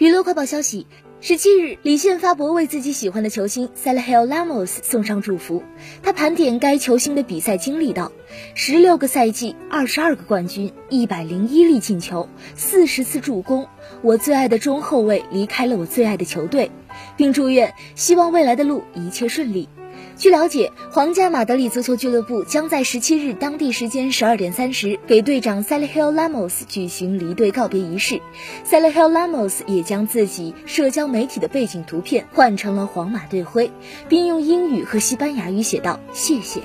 娱乐快报消息：十七日，李现发博为自己喜欢的球星 Sergio Ramos 送上祝福。他盘点该球星的比赛经历道：十六个赛季，二十二个冠军，一百零一粒进球，四十次助攻。我最爱的中后卫离开了我最爱的球队，并祝愿希望未来的路一切顺利。据了解，皇家马德里足球俱乐部将在十七日当地时间十二点三十给队长 Sergio Ramos 举行离队告别仪式。Sergio Ramos 也将自己社交媒体的背景图片换成了皇马队徽，并用英语和西班牙语写道：“谢谢。”